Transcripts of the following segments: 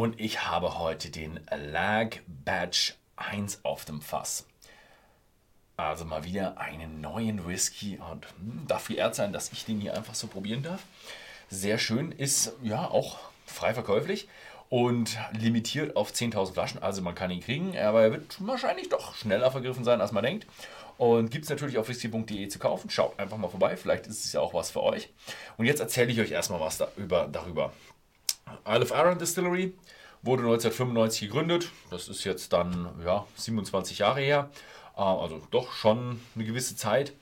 und ich habe heute den Lag Badge 1 auf dem Fass. Also mal wieder einen neuen Whisky und hm, darf Erd sein, dass ich den hier einfach so probieren darf. Sehr schön, ist ja auch frei verkäuflich und limitiert auf 10.000 Flaschen. Also man kann ihn kriegen, aber er wird wahrscheinlich doch schneller vergriffen sein, als man denkt. Und gibt es natürlich auf whisky.de zu kaufen. Schaut einfach mal vorbei, vielleicht ist es ja auch was für euch. Und jetzt erzähle ich euch erstmal was da über, darüber. Isle of Arran Distillery wurde 1995 gegründet. Das ist jetzt dann ja, 27 Jahre her. Äh, also doch schon eine gewisse Zeit.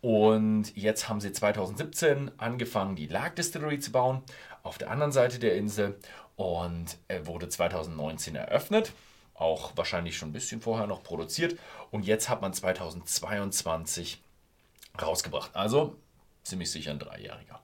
Und jetzt haben sie 2017 angefangen, die Lag Distillery zu bauen auf der anderen Seite der Insel und er wurde 2019 eröffnet, auch wahrscheinlich schon ein bisschen vorher noch produziert und jetzt hat man 2022 rausgebracht. Also ziemlich sicher ein Dreijähriger.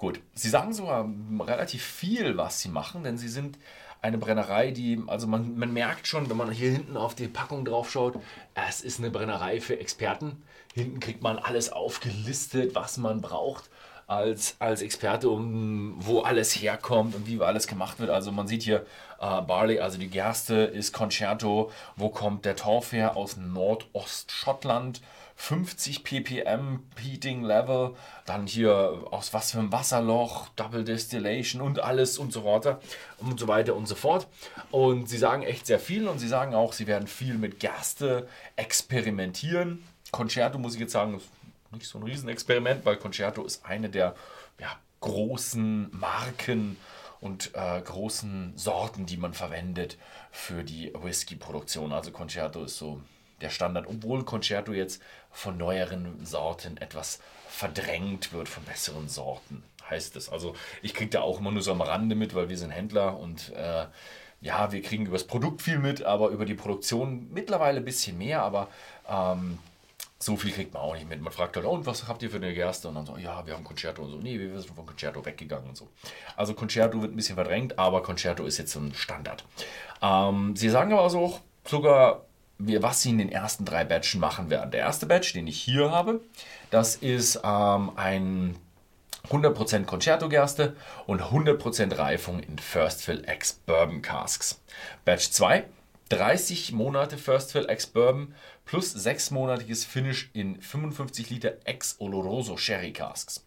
Gut, sie sagen sogar relativ viel, was sie machen, denn sie sind eine Brennerei, die, also man, man merkt schon, wenn man hier hinten auf die Packung drauf schaut, es ist eine Brennerei für Experten. Hinten kriegt man alles aufgelistet, was man braucht als, als Experte, um wo alles herkommt und wie alles gemacht wird. Also man sieht hier äh, Barley, also die Gerste ist Concerto. Wo kommt der Torf her? Aus Nordostschottland. 50 ppm Heating Level, dann hier aus was für einem Wasserloch, Double Distillation und alles und so weiter und so weiter und so fort. Und sie sagen echt sehr viel und sie sagen auch, sie werden viel mit Gerste experimentieren. Concerto muss ich jetzt sagen, nicht so ein Riesenexperiment, weil Concerto ist eine der ja, großen Marken und äh, großen Sorten, die man verwendet für die Whisky-Produktion. Also Concerto ist so der Standard, obwohl Concerto jetzt von neueren Sorten etwas verdrängt wird, von besseren Sorten, heißt es. Also ich kriege da auch immer nur so am Rande mit, weil wir sind Händler und äh, ja, wir kriegen über das Produkt viel mit, aber über die Produktion mittlerweile ein bisschen mehr, aber ähm, so viel kriegt man auch nicht mit. Man fragt halt, oh, und was habt ihr für eine Gerste? Und dann so, ja, wir haben Concerto und so. Nee, wir sind von Concerto weggegangen und so. Also Concerto wird ein bisschen verdrängt, aber Concerto ist jetzt so ein Standard. Ähm, sie sagen aber auch sogar, was sie in den ersten drei Batchen machen werden. Der erste Batch, den ich hier habe, das ist ähm, ein 100% Concerto-Gerste und 100% Reifung in First Fill X Bourbon Casks. Batch 2 30 Monate First Fill Ex Bourbon plus 6-monatiges Finish in 55 Liter Ex Oloroso Sherry Casks.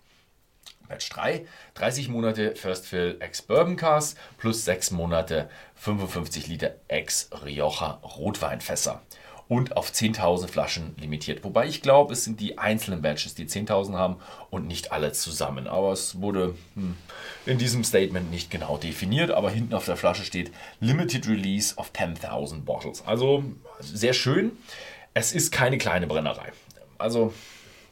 Batch 3, 30 Monate First Fill Ex Bourbon Casks plus 6 Monate 55 Liter Ex Rioja Rotweinfässer und auf 10.000 Flaschen limitiert. Wobei ich glaube, es sind die einzelnen Batches, die 10.000 haben und nicht alle zusammen. Aber es wurde hm, in diesem Statement nicht genau definiert, aber hinten auf der Flasche steht Limited Release of 10.000 Bottles. Also sehr schön. Es ist keine kleine Brennerei. Also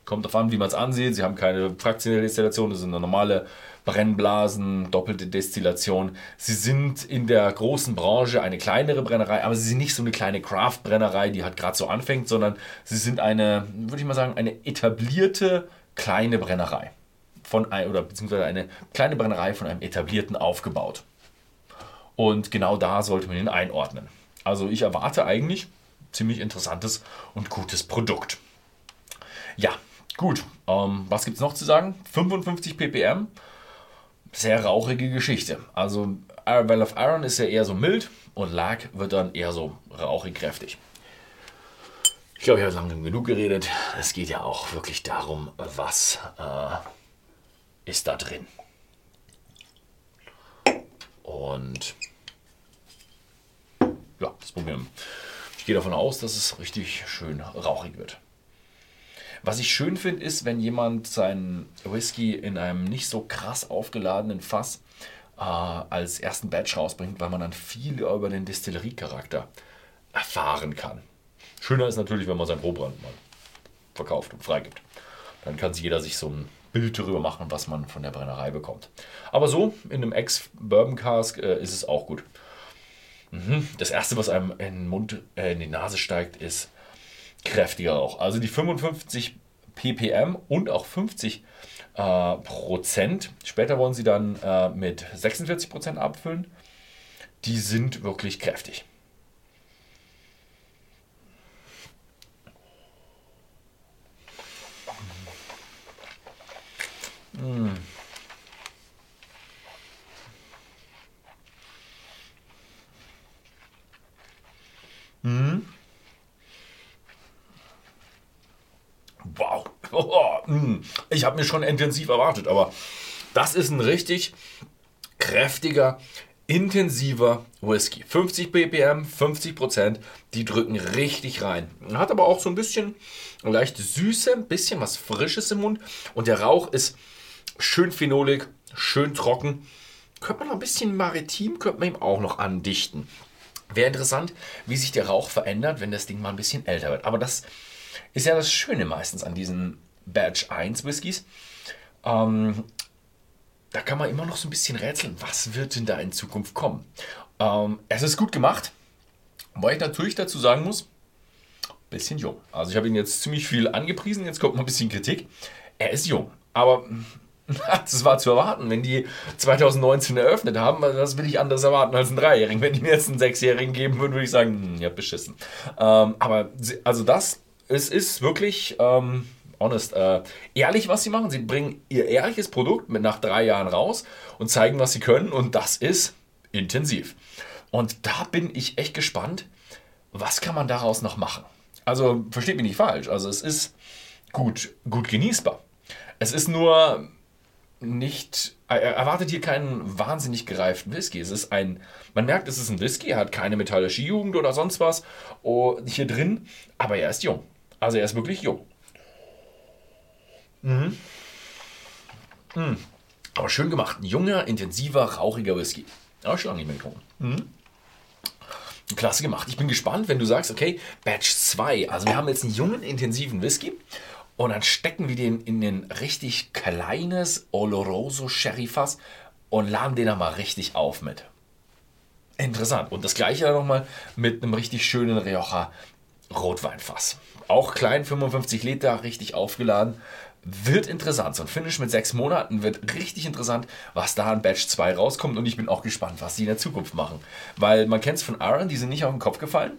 kommt darauf an, wie man es ansieht. Sie haben keine fraktionelle Destillation, das ist eine normale Brennblasen, doppelte Destillation. Sie sind in der großen Branche eine kleinere Brennerei, aber sie sind nicht so eine kleine Craft-Brennerei, die halt gerade so anfängt, sondern sie sind eine, würde ich mal sagen, eine etablierte kleine Brennerei. Von ein, oder beziehungsweise eine kleine Brennerei von einem etablierten aufgebaut. Und genau da sollte man ihn einordnen. Also ich erwarte eigentlich ziemlich interessantes und gutes Produkt. Ja, gut. Ähm, was gibt es noch zu sagen? 55 ppm sehr rauchige Geschichte. Also Well of Iron ist ja eher so mild und Lag wird dann eher so rauchig kräftig. Ich glaube, ich habe lange genug geredet. Es geht ja auch wirklich darum, was äh, ist da drin. Und ja, das probieren. Ich gehe davon aus, dass es richtig schön rauchig wird. Was ich schön finde, ist, wenn jemand seinen Whisky in einem nicht so krass aufgeladenen Fass äh, als ersten Batch rausbringt, weil man dann viel über den Distilleriecharakter erfahren kann. Schöner ist natürlich, wenn man sein Rohbrand mal verkauft und freigibt. Dann kann sich jeder sich so ein Bild darüber machen, was man von der Brennerei bekommt. Aber so, in einem Ex-Bourbon Cask äh, ist es auch gut. Mhm. Das erste, was einem in den Mund, äh, in die Nase steigt, ist kräftiger Rauch. Also die 55 ppm und auch 50 äh, Prozent. Später wollen sie dann äh, mit 46 Prozent abfüllen. Die sind wirklich kräftig. Mmh. Mm. ich habe mir schon intensiv erwartet, aber das ist ein richtig kräftiger, intensiver Whisky. 50 BPM, 50 Prozent, die drücken richtig rein. Hat aber auch so ein bisschen leicht Süße, ein bisschen was Frisches im Mund und der Rauch ist schön phenolig, schön trocken. Könnte man noch ein bisschen maritim, könnte man ihm auch noch andichten. Wäre interessant, wie sich der Rauch verändert, wenn das Ding mal ein bisschen älter wird. Aber das ist ja das Schöne meistens an diesen Badge 1 Whiskys. Ähm, da kann man immer noch so ein bisschen rätseln, was wird denn da in Zukunft kommen. Ähm, es ist gut gemacht, weil ich natürlich dazu sagen muss, bisschen jung. Also ich habe ihn jetzt ziemlich viel angepriesen, jetzt kommt mal ein bisschen Kritik. Er ist jung, aber das war zu erwarten, wenn die 2019 eröffnet haben. Das will ich anders erwarten als einen Dreijährigen. Wenn die mir jetzt einen Sechsjährigen geben würden, würde ich sagen, hm, ja, beschissen. Ähm, aber also das, es ist wirklich ähm, honest, äh, ehrlich, was sie machen. Sie bringen ihr ehrliches Produkt mit nach drei Jahren raus und zeigen, was sie können. Und das ist intensiv. Und da bin ich echt gespannt, was kann man daraus noch machen. Also versteht mich nicht falsch. Also es ist gut, gut genießbar. Es ist nur nicht, er erwartet hier keinen wahnsinnig gereiften Whisky. Es ist ein, man merkt, es ist ein Whisky, er hat keine metallische Jugend oder sonst was oh, hier drin, aber er ist jung. Also er ist wirklich jung. Mhm. Mhm. Aber schön gemacht. Ein junger, intensiver, rauchiger Whisky. Aber schon lange nicht mehr getrunken. Mhm. Klasse gemacht. Ich bin gespannt, wenn du sagst, okay, Batch 2. Also wir haben jetzt einen jungen, intensiven Whisky. Und dann stecken wir den in ein richtig kleines Oloroso Sherry Fass und laden den dann mal richtig auf mit. Interessant. Und das gleiche dann nochmal mit einem richtig schönen Rioja Rotweinfass. Auch klein, 55 Liter, richtig aufgeladen wird interessant. So ein Finish mit sechs Monaten wird richtig interessant, was da an Batch 2 rauskommt. Und ich bin auch gespannt, was sie in der Zukunft machen. Weil man kennt es von Aaron, die sind nicht auf den Kopf gefallen.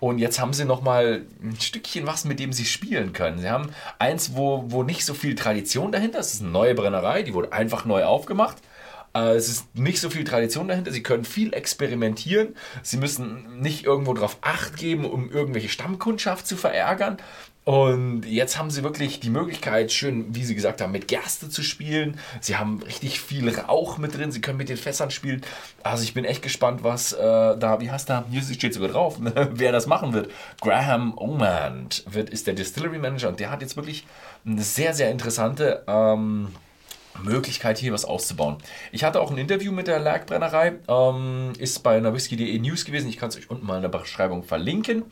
Und jetzt haben sie nochmal ein Stückchen was, mit dem sie spielen können. Sie haben eins, wo, wo nicht so viel Tradition dahinter ist. Es ist eine neue Brennerei, die wurde einfach neu aufgemacht. Äh, es ist nicht so viel Tradition dahinter. Sie können viel experimentieren. Sie müssen nicht irgendwo drauf Acht geben, um irgendwelche Stammkundschaft zu verärgern. Und jetzt haben sie wirklich die Möglichkeit, schön, wie sie gesagt haben, mit Gerste zu spielen. Sie haben richtig viel Rauch mit drin. Sie können mit den Fässern spielen. Also ich bin echt gespannt, was äh, da, wie heißt da, hier steht sogar drauf, wer das machen wird. Graham Omand wird, ist der Distillery Manager und der hat jetzt wirklich eine sehr, sehr interessante ähm, Möglichkeit, hier was auszubauen. Ich hatte auch ein Interview mit der Lagbrennerei, ähm, ist bei einer Whisky.de News gewesen. Ich kann es euch unten mal in der Beschreibung verlinken.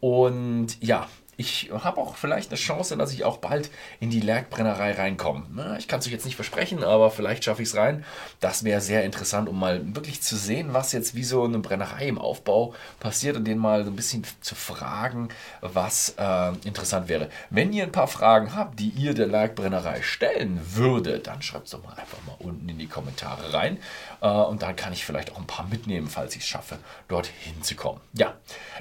Und ja, ich habe auch vielleicht eine Chance, dass ich auch bald in die Lerkbrennerei reinkomme. Ich kann es euch jetzt nicht versprechen, aber vielleicht schaffe ich es rein. Das wäre sehr interessant, um mal wirklich zu sehen, was jetzt wie so eine Brennerei im Aufbau passiert und den mal so ein bisschen zu fragen, was äh, interessant wäre. Wenn ihr ein paar Fragen habt, die ihr der Lerkbrennerei stellen würdet, dann schreibt es doch mal einfach mal unten in die Kommentare rein. Äh, und dann kann ich vielleicht auch ein paar mitnehmen, falls ich es schaffe, dorthin zu kommen. Ja,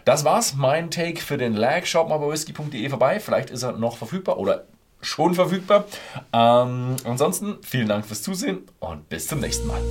das war's. Mein Take für den Lag. Schaut mal bei whisky.de vorbei. Vielleicht ist er noch verfügbar oder schon verfügbar. Ähm, ansonsten vielen Dank fürs Zusehen und bis zum nächsten Mal.